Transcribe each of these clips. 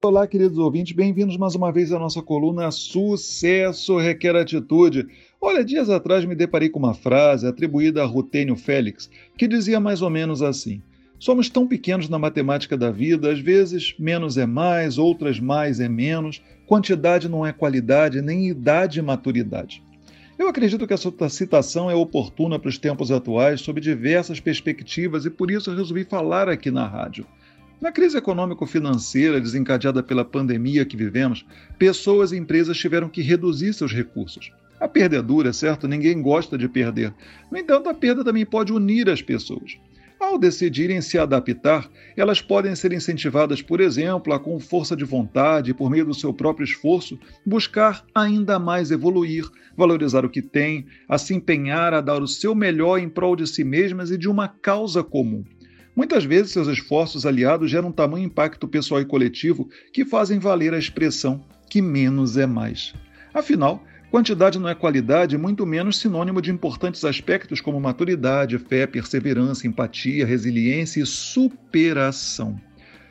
Olá, queridos ouvintes, bem-vindos mais uma vez à nossa coluna Sucesso Requer Atitude. Olha, dias atrás me deparei com uma frase atribuída a Rutênio Félix, que dizia mais ou menos assim: Somos tão pequenos na matemática da vida, às vezes menos é mais, outras mais é menos, quantidade não é qualidade, nem idade e maturidade. Eu acredito que essa citação é oportuna para os tempos atuais, sob diversas perspectivas, e por isso resolvi falar aqui na rádio. Na crise econômico-financeira desencadeada pela pandemia que vivemos, pessoas e empresas tiveram que reduzir seus recursos. A perda é dura, certo? Ninguém gosta de perder. No entanto, a perda também pode unir as pessoas. Ao decidirem se adaptar, elas podem ser incentivadas, por exemplo, a com força de vontade, por meio do seu próprio esforço, buscar ainda mais evoluir, valorizar o que têm, a se empenhar a dar o seu melhor em prol de si mesmas e de uma causa comum. Muitas vezes, seus esforços aliados geram tamanho impacto pessoal e coletivo que fazem valer a expressão que menos é mais. Afinal, Quantidade não é qualidade, muito menos sinônimo de importantes aspectos como maturidade, fé, perseverança, empatia, resiliência e superação.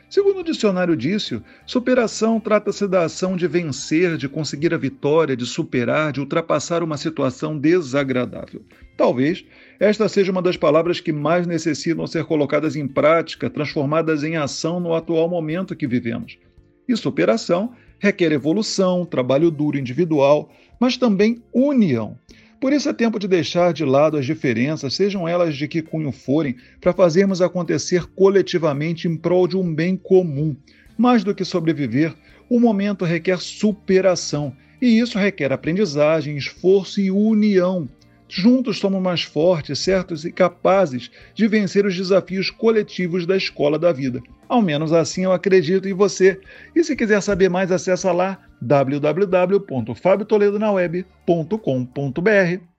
Segundo o dicionário Dício, superação trata-se da ação de vencer, de conseguir a vitória, de superar, de ultrapassar uma situação desagradável. Talvez esta seja uma das palavras que mais necessitam ser colocadas em prática, transformadas em ação no atual momento que vivemos. E superação requer evolução, trabalho duro individual, mas também união. Por isso é tempo de deixar de lado as diferenças, sejam elas de que cunho forem, para fazermos acontecer coletivamente em prol de um bem comum. Mais do que sobreviver, o momento requer superação, e isso requer aprendizagem, esforço e união. Juntos somos mais fortes, certos e capazes de vencer os desafios coletivos da escola da vida. Ao menos assim eu acredito em você. E se quiser saber mais, acessa lá www.fabiotoledonaweb.com.br.